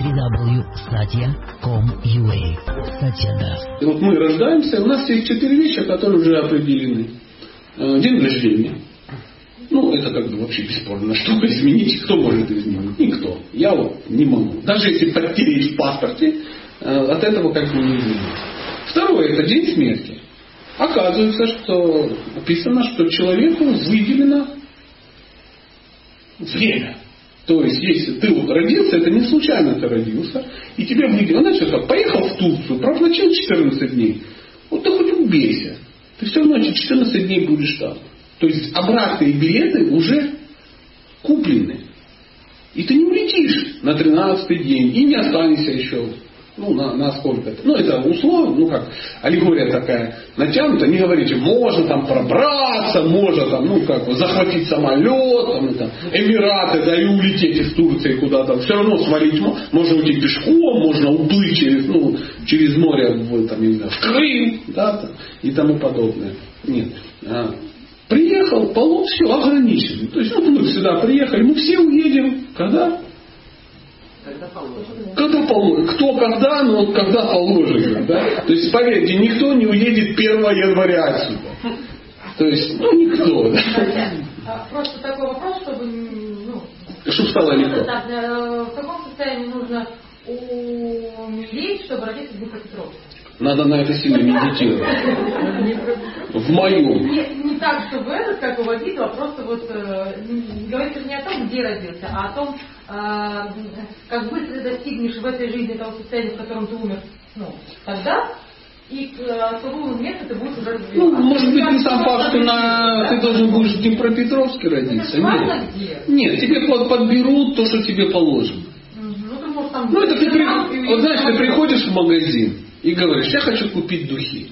www.satya.com.ua Сатья Вот мы рождаемся, у нас есть четыре вещи, которые уже определены. Э, день рождения. Ну, это как бы вообще бесспорно. Что изменить? Кто может изменить? Никто. Я вот не могу. Даже если подтереть в паспорте, э, от этого как бы не изменить. Второе, это день смерти. Оказывается, что написано, что человеку выделено время. То есть, если ты вот родился, это не случайно ты родился, и тебе выделено, знаешь, как поехал в Турцию, проплачил 14 дней, вот ты хоть убейся, ты все равно эти 14 дней будешь там. То есть обратные билеты уже куплены. И ты не улетишь на 13 день и не останешься еще ну, на, на сколько-то. Ну, это условно, ну как, аллегория такая натянута. Не говорите, можно там пробраться, можно там, ну как, захватить самолет, там, там, Эмираты, да, и улететь из Турции куда-то. Все равно свалить можно уйти пешком, можно уплыть через, ну, через море в, там, не знаю, в Крым, да, там, и тому подобное. Нет. А, приехал, полон, все, ограничено. То есть, ну, мы сюда приехали, мы все уедем, когда? Когда положено. Кто когда, но вот когда положено. Да? То есть, поверьте, никто не уедет 1 января отсюда. То есть, ну, никто. Да? А, просто такой вопрос, чтобы... Ну, чтобы стало легко. Э, в каком состоянии нужно умереть, чтобы родиться Днепропетровске? Надо на это сильно медитировать. В моем. Не, не так, чтобы этот, как у водителя, а просто вот э, говорится не о том, где родился, а о том, как быстро ты достигнешь в этой жизни того состояния, в котором ты умер ну, тогда, и к э, суровому месту ты будешь уже развиваться. Ну, может быть, не сам факт, что на... ты должен будешь в Днепропетровске родиться. Нет. Нет, тебе подберут то, что тебе положено. Ну, там ну это ты, при... вот знаешь, ты приходишь в магазин, и говоришь, я хочу купить духи.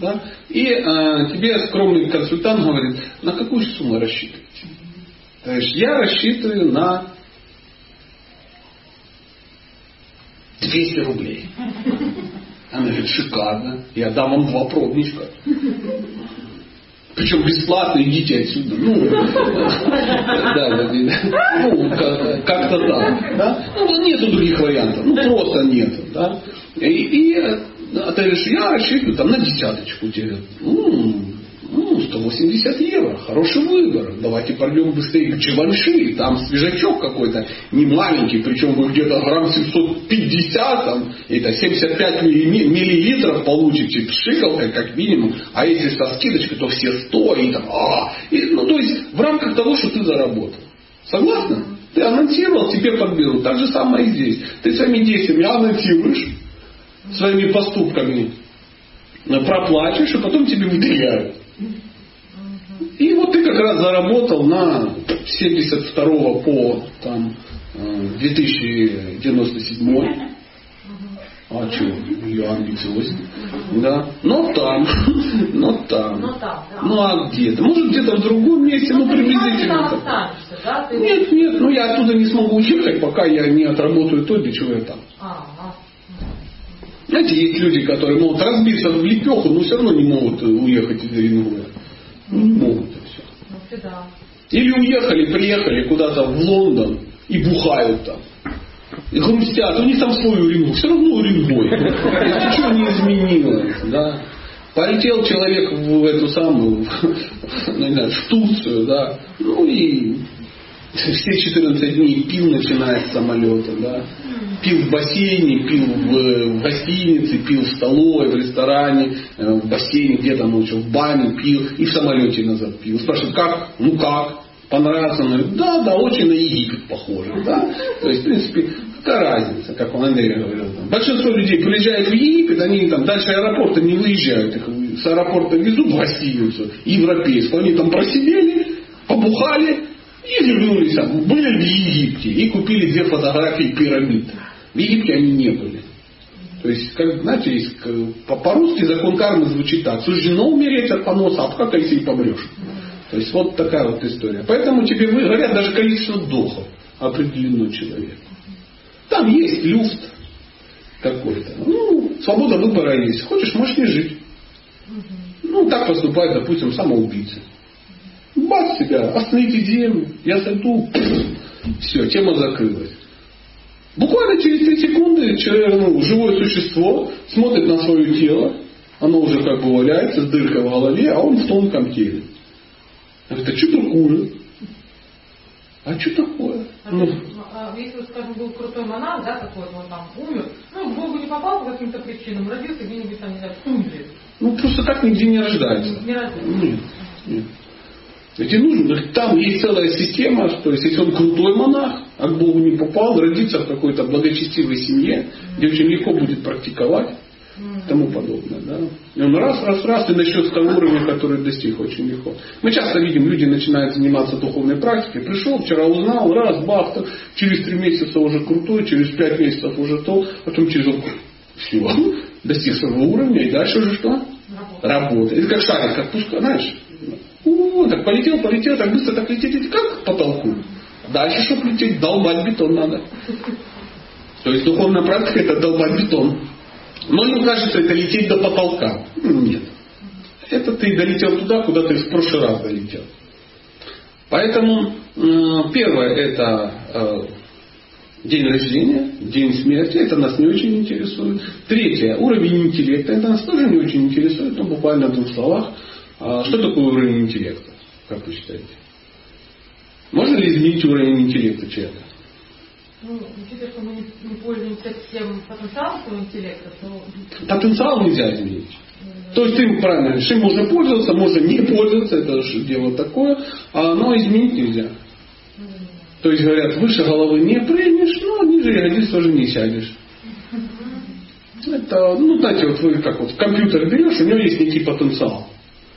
Да? И а, тебе скромный консультант говорит, на какую сумму рассчитываете? То есть я рассчитываю на 200 рублей. Она говорит, шикарно, я дам вам два пробничка. Причем бесплатно, идите отсюда. Ну, да, ну как-то так. Да? Ну, нету других вариантов. Ну, просто нету. Да? И, и а ты говоришь, я рассчитываю там на десяточку тебе. Ну, 180 евро, хороший выбор. Давайте пойдем быстрее к Чеванши, там свежачок какой-то, не маленький, причем вы где-то грамм 750, там, это 75 миллилитров получите, пшикалка как минимум, а если со скидочкой, то все 100, и там, а, и, ну, то есть в рамках того, что ты заработал. Согласна? Ты анонсировал, тебе подберут. Так же самое и здесь. Ты своими действиями анонсируешь, своими поступками проплачешь, и потом тебе выделяют. И вот ты как раз заработал на 72 по там, 2097. Э, а что, я амбициозен. Да. Но там, но там. Но там да. Ну а где-то? Может где-то в другом месте, ну, ну приблизительно. да? Нет, нет, ну я оттуда не смогу уехать, пока я не отработаю то, для чего я там. А. Знаете, есть люди, которые могут разбиться в лепеху, но все равно не могут уехать из Оренбурга. Ну, не могут и все. Ну, да. Или уехали, приехали куда-то в Лондон и бухают там. И хрустят, у них там свой Оренбург, все равно Оренбург. Ничего не изменилось. Да? Полетел человек в эту самую, ну, не знаю, в Турцию, да, ну и все 14 дней пил, начиная с самолета, да пил в бассейне, пил в, в гостинице, пил в столовой, в ресторане, э, в бассейне, где-то ночью, в бане пил и в самолете назад пил. Спрашивают, как? Ну как? Понравился? Он говорит, да, да, очень на Египет похоже. Да? То есть, в принципе, какая разница, как он Андрей говорил. Там. Большинство людей приезжают в Египет, они там дальше аэропорта не выезжают, их с аэропорта везут в гостиницу европейскую. Они там просидели, побухали, и вернулись, были в Египте и купили две фотографии пирамид. В Египте они не были. То есть, как, знаете, по-русски закон кармы звучит так. Суждено умереть от поноса, а как если и помрешь. То есть вот такая вот история. Поэтому тебе говорят даже количество вдохов определено человеку. Там есть люфт какой-то. Ну, свобода выбора есть. Хочешь, можешь не жить. Ну, так поступает, допустим, самоубийцы. Бац себя, остановите землю, я сойду, все, тема закрылась. Буквально через три секунды человек, ну, живое существо смотрит на свое тело, оно уже как бы валяется с дыркой в голове, а он в тонком теле. Говорит, а что такое? А что такое? А Ну, а, Если, скажем, был крутой монах, да, такой, он там умер, ну, в Богу не попал по каким-то причинам, родился где-нибудь там, не знаю, в тундре. ну, просто так нигде не рождается. Не родился. Нет, нет. Ведь и нужно, там есть целая система, то есть если он крутой монах, а к Богу не попал, родится в какой-то благочестивой семье, где очень легко будет практиковать и тому подобное. Да? И он раз, раз, раз и начнет с того уровня, который достиг очень легко. Мы часто видим, люди начинают заниматься духовной практикой. Пришел, вчера узнал, раз, бах, то, через три месяца уже крутой, через пять месяцев уже то, потом через. Все, достиг своего уровня, и дальше уже что? Работа. Это как шарик отпуска, знаешь? У, так полетел, полетел, так быстро так лететь, лететь, как к потолку. Дальше, чтобы лететь, долбать бетон надо. То есть духовная практика это долбать бетон. Но им кажется, это лететь до потолка. Нет. Это ты долетел туда, куда ты в прошлый раз долетел. Поэтому первое это э, день рождения, день смерти, это нас не очень интересует. Третье, уровень интеллекта, это нас тоже не очень интересует, но буквально в двух словах. А Что такое уровень интеллекта, как вы считаете? Можно ли изменить уровень интеллекта человека? Ну, учитывая, что мы не, пользуемся всем потенциалом своего интеллекта, то Потенциал нельзя изменить. То есть ты правильно им можно пользоваться, можно не пользоваться, это же дело такое, а оно изменить нельзя. То есть говорят, выше головы не прыгнешь, но ниже ягодиц тоже не сядешь. Это, ну, знаете, вот вы как вот компьютер берешь, у него есть некий потенциал.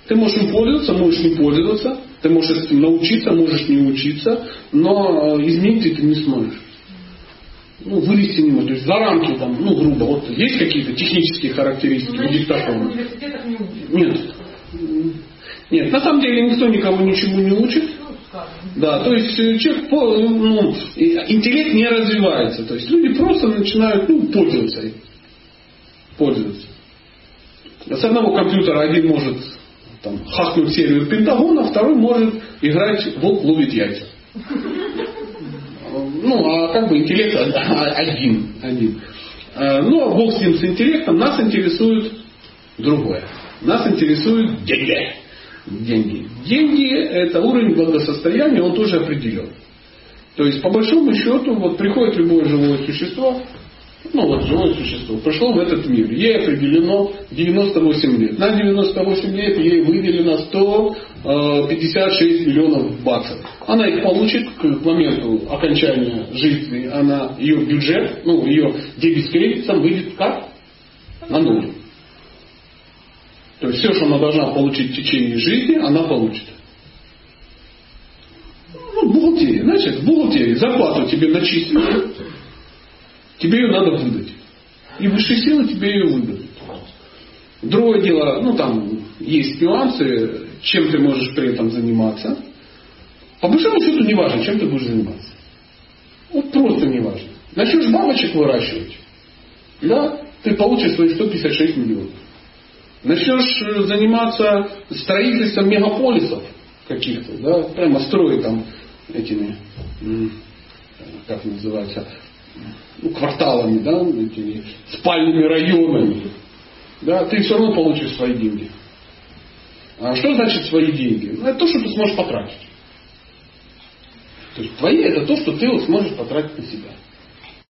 Ты можешь им пользоваться, можешь не пользоваться, ты можешь этим научиться, можешь не учиться, но э, изменить ты не сможешь. Ну, вылезти не можешь. То есть за рамки там, ну, грубо, вот есть какие-то технические характеристики ну, у диктофона? Нет. Нет, на самом деле никто никого ничему не учит. Ну. Да, то есть э, человек, ну, и- интеллект не развивается. То есть люди просто начинают ну, пользоваться. Пользоваться. С одного компьютера один может там, хакнуть серию Пентагона, второй может играть «Волк ловит яйца». Ну, а как бы интеллект один. один. Э, Ну, а бог с ним с интеллектом, нас интересует другое. Нас интересуют деньги. Деньги. Деньги – это уровень благосостояния, он тоже определен. То есть, по большому счету, вот приходит любое живое существо, ну вот живое существо, пришло в этот мир, ей определено 98 лет. На 98 лет ей выделено 156 миллионов баксов. Она их получит к моменту окончания жизни, она, ее бюджет, ну ее дебет с выйдет как? На нуль. То есть все, что она должна получить в течение жизни, она получит. Ну, бухгалтерия, значит, в бухгалтерии зарплату тебе начислили, тебе ее надо выдать. И высшие силы тебе ее выдадут. Другое дело, ну там есть нюансы, чем ты можешь при этом заниматься. По большому счету не важно, чем ты будешь заниматься. Вот просто не важно. Начнешь бабочек выращивать, да, ты получишь свои 156 миллионов. Начнешь э, заниматься строительством мегаполисов каких-то, да, прямо строить там этими, как называется, ну, кварталами, да, этими спальными районами, да, ты все равно получишь свои деньги. А что значит свои деньги? Ну, это то, что ты сможешь потратить. То есть твои это то, что ты вот сможешь потратить на себя.